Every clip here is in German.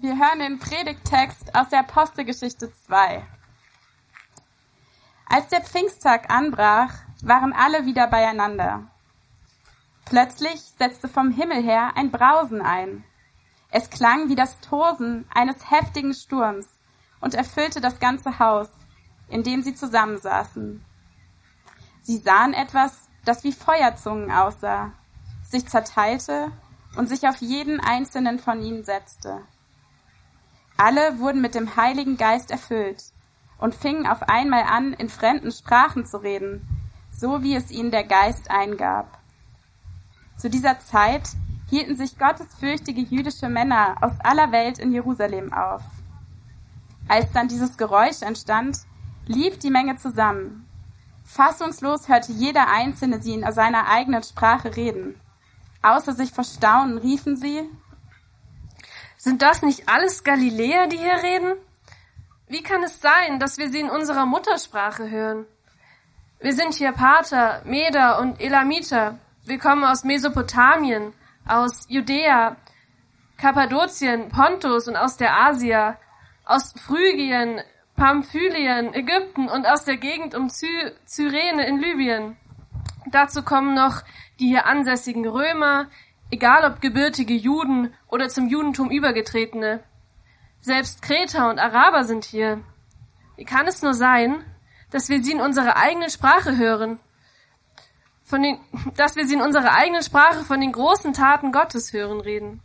Wir hören den Predigttext aus der Apostelgeschichte 2. Als der Pfingsttag anbrach, waren alle wieder beieinander. Plötzlich setzte vom Himmel her ein Brausen ein. Es klang wie das Tosen eines heftigen Sturms und erfüllte das ganze Haus, in dem sie zusammensaßen. Sie sahen etwas, das wie Feuerzungen aussah, sich zerteilte und sich auf jeden einzelnen von ihnen setzte. Alle wurden mit dem Heiligen Geist erfüllt und fingen auf einmal an, in fremden Sprachen zu reden, so wie es ihnen der Geist eingab. Zu dieser Zeit hielten sich gottesfürchtige jüdische Männer aus aller Welt in Jerusalem auf. Als dann dieses Geräusch entstand, lief die Menge zusammen. Fassungslos hörte jeder Einzelne sie in seiner eigenen Sprache reden. Außer sich vor Staunen riefen sie, sind das nicht alles Galiläer, die hier reden? Wie kann es sein, dass wir sie in unserer Muttersprache hören? Wir sind hier Pater, Meder und Elamiter. Wir kommen aus Mesopotamien, aus Judäa, Kappadokien, Pontus und aus der Asia, aus Phrygien, Pamphylien, Ägypten und aus der Gegend um Zy Cyrene in Libyen. Dazu kommen noch die hier ansässigen Römer, egal ob gebürtige Juden oder zum Judentum übergetretene. Selbst Kreter und Araber sind hier. Wie kann es nur sein, dass wir sie in unserer eigenen Sprache hören? Von den, dass wir sie in unserer eigenen Sprache von den großen Taten Gottes hören reden.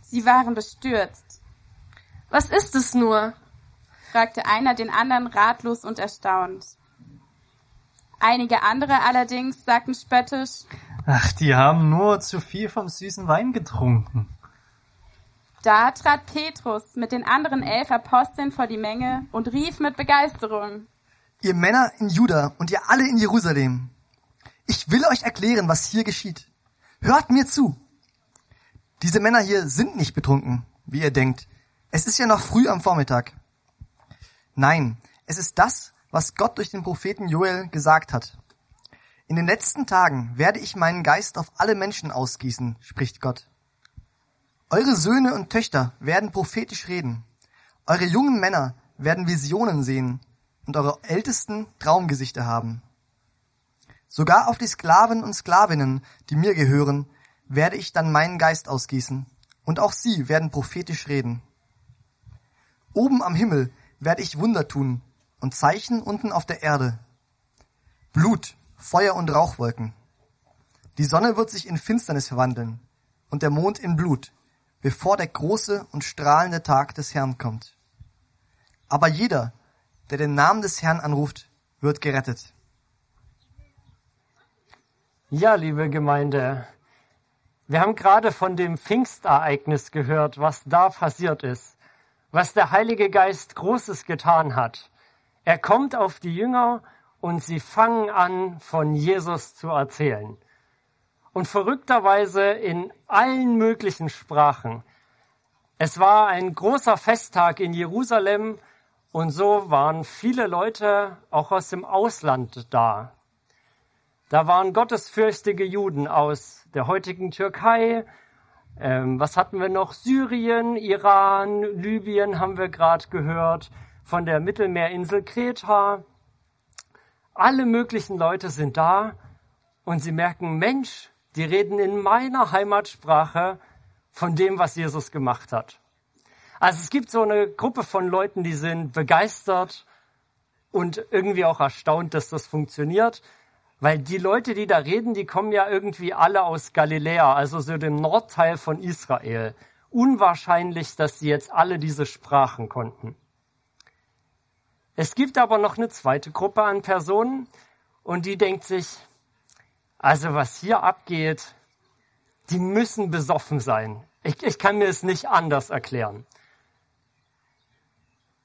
Sie waren bestürzt. Was ist es nur? fragte einer den anderen ratlos und erstaunt. Einige andere allerdings sagten spöttisch, Ach, die haben nur zu viel vom süßen Wein getrunken. Da trat Petrus mit den anderen elf Aposteln vor die Menge und rief mit Begeisterung. Ihr Männer in Juda und ihr alle in Jerusalem, ich will euch erklären, was hier geschieht. Hört mir zu. Diese Männer hier sind nicht betrunken, wie ihr denkt. Es ist ja noch früh am Vormittag. Nein, es ist das, was Gott durch den Propheten Joel gesagt hat. In den letzten Tagen werde ich meinen Geist auf alle Menschen ausgießen, spricht Gott. Eure Söhne und Töchter werden prophetisch reden. Eure jungen Männer werden Visionen sehen und eure Ältesten Traumgesichter haben. Sogar auf die Sklaven und Sklavinnen, die mir gehören, werde ich dann meinen Geist ausgießen, und auch sie werden prophetisch reden. Oben am Himmel werde ich Wunder tun und Zeichen unten auf der Erde. Blut, Feuer und Rauchwolken. Die Sonne wird sich in Finsternis verwandeln und der Mond in Blut, bevor der große und strahlende Tag des Herrn kommt. Aber jeder, der den Namen des Herrn anruft, wird gerettet. Ja, liebe Gemeinde, wir haben gerade von dem Pfingstereignis gehört, was da passiert ist, was der Heilige Geist Großes getan hat. Er kommt auf die Jünger und sie fangen an, von Jesus zu erzählen. Und verrückterweise in allen möglichen Sprachen. Es war ein großer Festtag in Jerusalem und so waren viele Leute auch aus dem Ausland da. Da waren gottesfürchtige Juden aus der heutigen Türkei. Ähm, was hatten wir noch? Syrien, Iran, Libyen haben wir gerade gehört. Von der Mittelmeerinsel Kreta alle möglichen Leute sind da und sie merken, Mensch, die reden in meiner Heimatsprache von dem, was Jesus gemacht hat. Also es gibt so eine Gruppe von Leuten, die sind begeistert und irgendwie auch erstaunt, dass das funktioniert, weil die Leute, die da reden, die kommen ja irgendwie alle aus Galiläa, also so dem Nordteil von Israel. Unwahrscheinlich, dass sie jetzt alle diese Sprachen konnten. Es gibt aber noch eine zweite Gruppe an Personen und die denkt sich, also was hier abgeht, die müssen besoffen sein. Ich, ich kann mir es nicht anders erklären.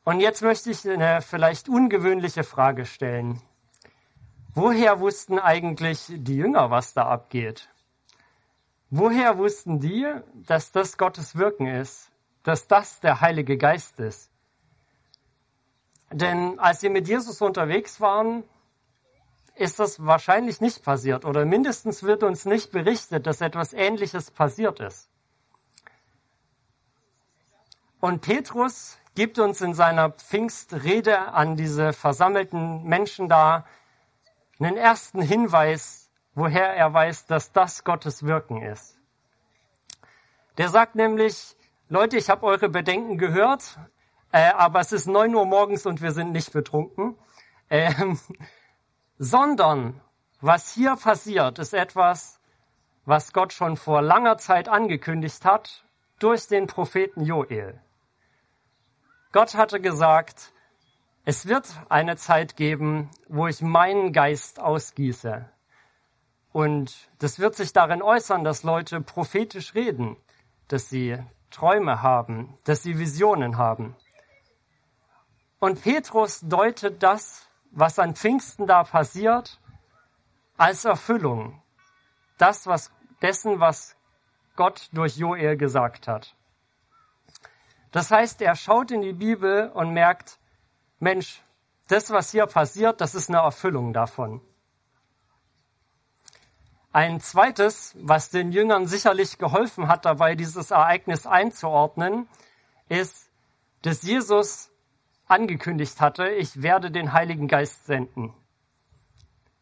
Und jetzt möchte ich eine vielleicht ungewöhnliche Frage stellen. Woher wussten eigentlich die Jünger, was da abgeht? Woher wussten die, dass das Gottes Wirken ist, dass das der Heilige Geist ist? Denn als sie mit Jesus unterwegs waren, ist das wahrscheinlich nicht passiert oder mindestens wird uns nicht berichtet, dass etwas Ähnliches passiert ist. Und Petrus gibt uns in seiner Pfingstrede an diese versammelten Menschen da einen ersten Hinweis, woher er weiß, dass das Gottes Wirken ist. Der sagt nämlich, Leute, ich habe eure Bedenken gehört, äh, aber es ist neun Uhr morgens und wir sind nicht betrunken. Ähm, sondern was hier passiert, ist etwas, was Gott schon vor langer Zeit angekündigt hat durch den Propheten Joel. Gott hatte gesagt, es wird eine Zeit geben, wo ich meinen Geist ausgieße. Und das wird sich darin äußern, dass Leute prophetisch reden, dass sie Träume haben, dass sie Visionen haben. Und Petrus deutet das, was an Pfingsten da passiert, als Erfüllung. Das, was, dessen, was Gott durch Joel gesagt hat. Das heißt, er schaut in die Bibel und merkt, Mensch, das, was hier passiert, das ist eine Erfüllung davon. Ein zweites, was den Jüngern sicherlich geholfen hat, dabei dieses Ereignis einzuordnen, ist, dass Jesus angekündigt hatte, ich werde den Heiligen Geist senden.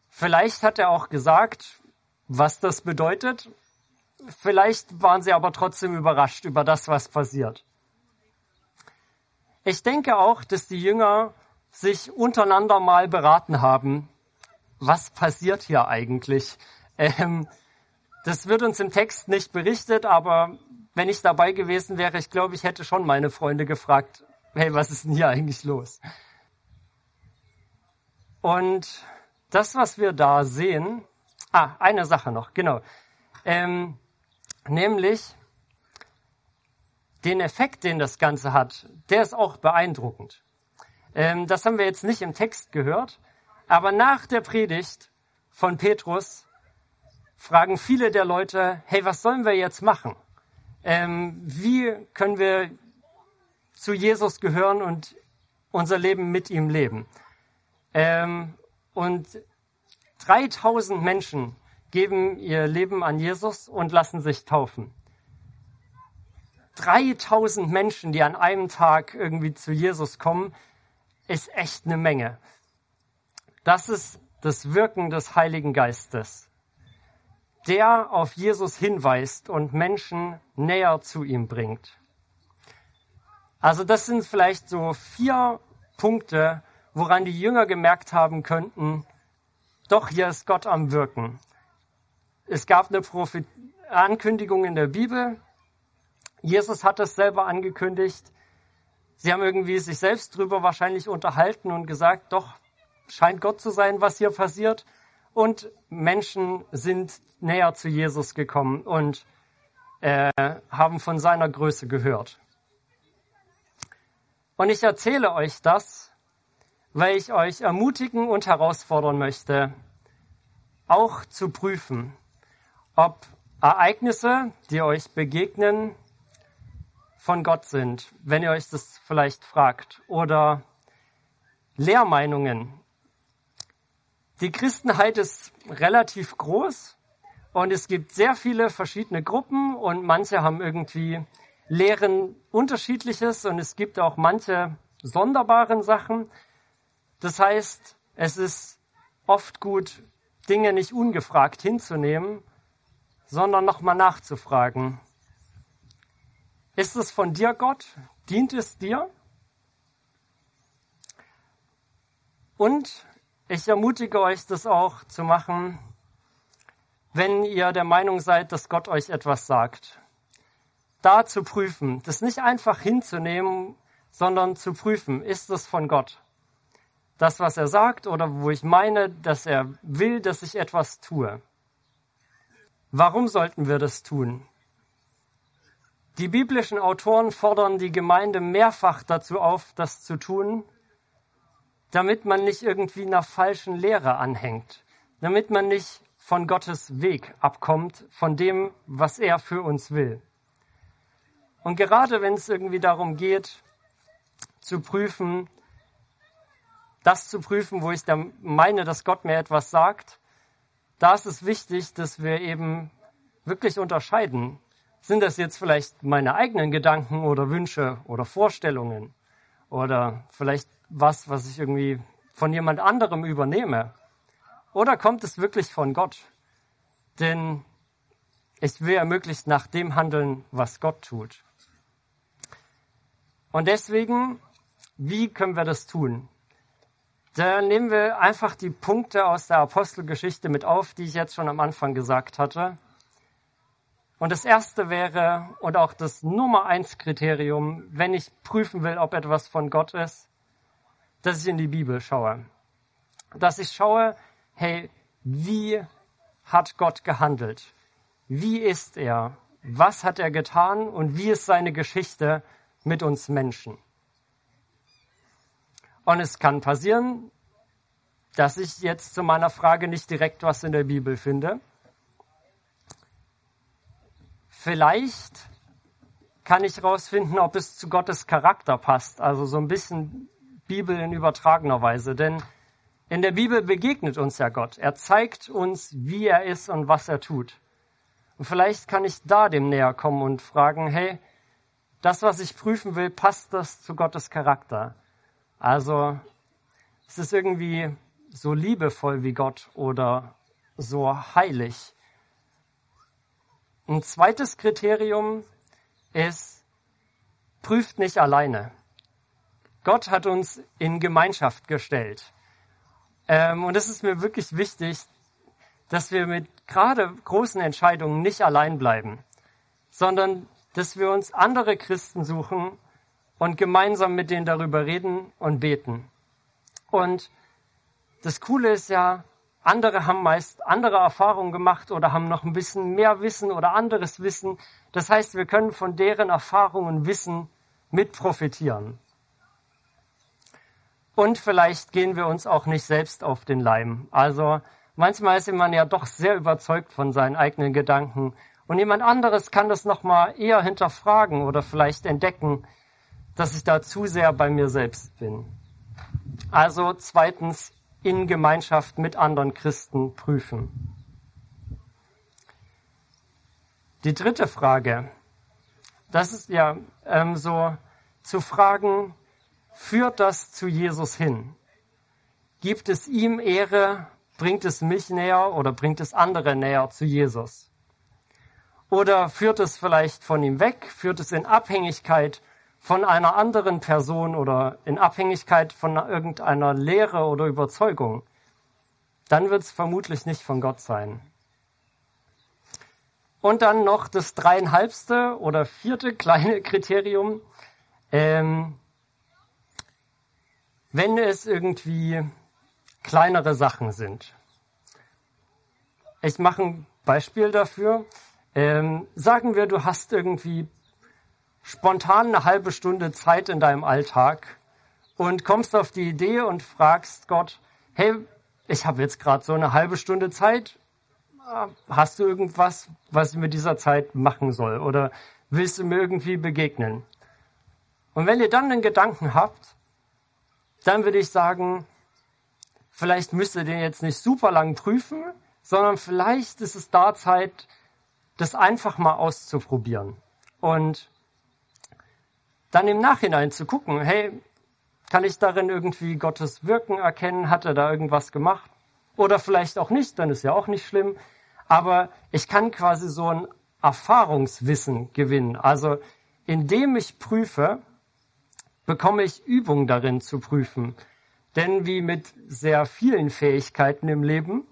Vielleicht hat er auch gesagt, was das bedeutet. Vielleicht waren sie aber trotzdem überrascht über das, was passiert. Ich denke auch, dass die Jünger sich untereinander mal beraten haben, was passiert hier eigentlich? Ähm, das wird uns im Text nicht berichtet, aber wenn ich dabei gewesen wäre, ich glaube, ich hätte schon meine Freunde gefragt, hey, was ist denn hier eigentlich los? Und das, was wir da sehen, ah, eine Sache noch, genau, ähm, nämlich den Effekt, den das Ganze hat, der ist auch beeindruckend. Ähm, das haben wir jetzt nicht im Text gehört, aber nach der Predigt von Petrus fragen viele der Leute, hey, was sollen wir jetzt machen? Ähm, wie können wir zu Jesus gehören und unser Leben mit ihm leben? Ähm, und 3000 Menschen geben ihr Leben an Jesus und lassen sich taufen. 3000 Menschen, die an einem Tag irgendwie zu Jesus kommen, ist echt eine Menge. Das ist das Wirken des Heiligen Geistes, der auf Jesus hinweist und Menschen näher zu ihm bringt. Also das sind vielleicht so vier Punkte, woran die Jünger gemerkt haben könnten, doch hier ist Gott am Wirken. Es gab eine Prophet Ankündigung in der Bibel, Jesus hat es selber angekündigt. Sie haben irgendwie sich selbst drüber wahrscheinlich unterhalten und gesagt, doch, scheint Gott zu sein, was hier passiert. Und Menschen sind näher zu Jesus gekommen und äh, haben von seiner Größe gehört. Und ich erzähle euch das, weil ich euch ermutigen und herausfordern möchte, auch zu prüfen, ob Ereignisse, die euch begegnen, von Gott sind, wenn ihr euch das vielleicht fragt. Oder Lehrmeinungen. Die Christenheit ist relativ groß und es gibt sehr viele verschiedene Gruppen und manche haben irgendwie Lehren unterschiedliches und es gibt auch manche sonderbaren Sachen. Das heißt, es ist oft gut, Dinge nicht ungefragt hinzunehmen, sondern nochmal nachzufragen. Ist es von dir, Gott? Dient es dir? Und ich ermutige euch, das auch zu machen, wenn ihr der Meinung seid, dass Gott euch etwas sagt. Da zu prüfen, das nicht einfach hinzunehmen, sondern zu prüfen, ist es von Gott? Das, was er sagt oder wo ich meine, dass er will, dass ich etwas tue. Warum sollten wir das tun? Die biblischen Autoren fordern die Gemeinde mehrfach dazu auf, das zu tun, damit man nicht irgendwie einer falschen Lehre anhängt, damit man nicht von Gottes Weg abkommt, von dem, was er für uns will. Und gerade wenn es irgendwie darum geht, zu prüfen, das zu prüfen, wo ich dann meine, dass Gott mir etwas sagt, da ist es wichtig, dass wir eben wirklich unterscheiden, Sind das jetzt vielleicht meine eigenen Gedanken oder Wünsche oder Vorstellungen? Oder vielleicht was, was ich irgendwie von jemand anderem übernehme? Oder kommt es wirklich von Gott? Denn ich will ja möglichst nach dem handeln, was Gott tut. Und deswegen, wie können wir das tun? Da nehmen wir einfach die Punkte aus der Apostelgeschichte mit auf, die ich jetzt schon am Anfang gesagt hatte. Und das erste wäre, und auch das Nummer eins Kriterium, wenn ich prüfen will, ob etwas von Gott ist, dass ich in die Bibel schaue. Dass ich schaue, hey, wie hat Gott gehandelt? Wie ist er? Was hat er getan? Und wie ist seine Geschichte mit uns Menschen? Und es kann passieren, dass ich jetzt zu meiner Frage nicht direkt was in der Bibel finde. Vielleicht kann ich herausfinden, ob es zu Gottes Charakter passt. Also so ein bisschen Bibel in übertragener Weise. Denn in der Bibel begegnet uns ja Gott. Er zeigt uns, wie er ist und was er tut. Und vielleicht kann ich da dem näher kommen und fragen, hey, das, was ich prüfen will, passt das zu Gottes Charakter? Also, ist es irgendwie so liebevoll wie Gott oder so heilig? Ein zweites Kriterium ist, prüft nicht alleine. Gott hat uns in Gemeinschaft gestellt. Ähm, und es ist mir wirklich wichtig, dass wir mit gerade großen Entscheidungen nicht allein bleiben, sondern dass wir uns andere Christen suchen und gemeinsam mit denen darüber reden und beten. Und das Coole ist ja, andere haben meist andere Erfahrungen gemacht oder haben noch ein bisschen mehr Wissen oder anderes Wissen. Das heißt, wir können von deren Erfahrungen Wissen mit profitieren. Und vielleicht gehen wir uns auch nicht selbst auf den Leim. Also manchmal ist man ja doch sehr überzeugt von seinen eigenen Gedanken und jemand anderes kann das nochmal eher hinterfragen oder vielleicht entdecken, dass ich da zu sehr bei mir selbst bin. Also zweitens, in Gemeinschaft mit anderen Christen prüfen. Die dritte Frage, das ist ja ähm, so zu fragen, führt das zu Jesus hin? Gibt es ihm Ehre? Bringt es mich näher oder bringt es andere näher zu Jesus? Oder führt es vielleicht von ihm weg? Führt es in Abhängigkeit von einer anderen Person oder in Abhängigkeit von irgendeiner Lehre oder Überzeugung, dann wird es vermutlich nicht von Gott sein. Und dann noch das dreieinhalbste oder vierte kleine Kriterium. Ähm, wenn es irgendwie kleinere Sachen sind. Ich mache ein Beispiel dafür. Ähm, sagen wir, du hast irgendwie spontan eine halbe Stunde Zeit in deinem Alltag und kommst auf die Idee und fragst Gott, hey, ich habe jetzt gerade so eine halbe Stunde Zeit, hast du irgendwas, was ich mit dieser Zeit machen soll oder willst du mir irgendwie begegnen? Und wenn ihr dann den Gedanken habt, dann würde ich sagen, vielleicht müsst ihr den jetzt nicht super lang prüfen, sondern vielleicht ist es da Zeit, das einfach mal auszuprobieren. Und dann im Nachhinein zu gucken, hey, kann ich darin irgendwie Gottes Wirken erkennen? Hat er da irgendwas gemacht? Oder vielleicht auch nicht, dann ist ja auch nicht schlimm. Aber ich kann quasi so ein Erfahrungswissen gewinnen. Also indem ich prüfe, bekomme ich Übung darin zu prüfen. Denn wie mit sehr vielen Fähigkeiten im Leben,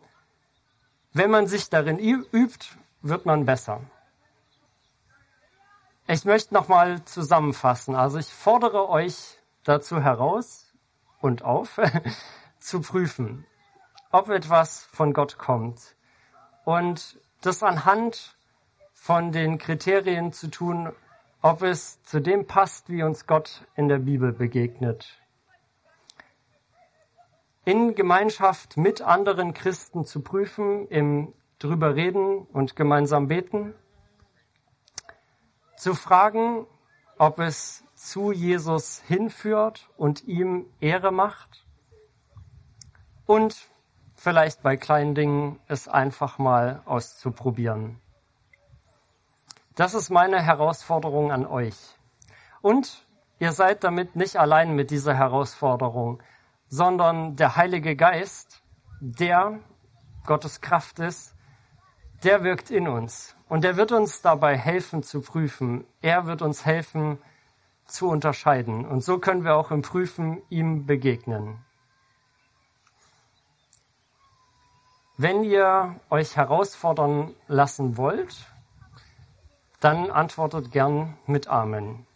wenn man sich darin übt, wird man besser. Ich möchte nochmal zusammenfassen. Also ich fordere euch dazu heraus und auf, zu prüfen, ob etwas von Gott kommt. Und das anhand von den Kriterien zu tun, ob es zu dem passt, wie uns Gott in der Bibel begegnet. In Gemeinschaft mit anderen Christen zu prüfen, im drüber reden und gemeinsam beten zu fragen, ob es zu Jesus hinführt und ihm Ehre macht und vielleicht bei kleinen Dingen es einfach mal auszuprobieren. Das ist meine Herausforderung an euch. Und ihr seid damit nicht allein mit dieser Herausforderung, sondern der Heilige Geist, der Gottes Kraft ist, der wirkt in uns. Und er wird uns dabei helfen zu prüfen. Er wird uns helfen zu unterscheiden. Und so können wir auch im Prüfen ihm begegnen. Wenn ihr euch herausfordern lassen wollt, dann antwortet gern mit Amen.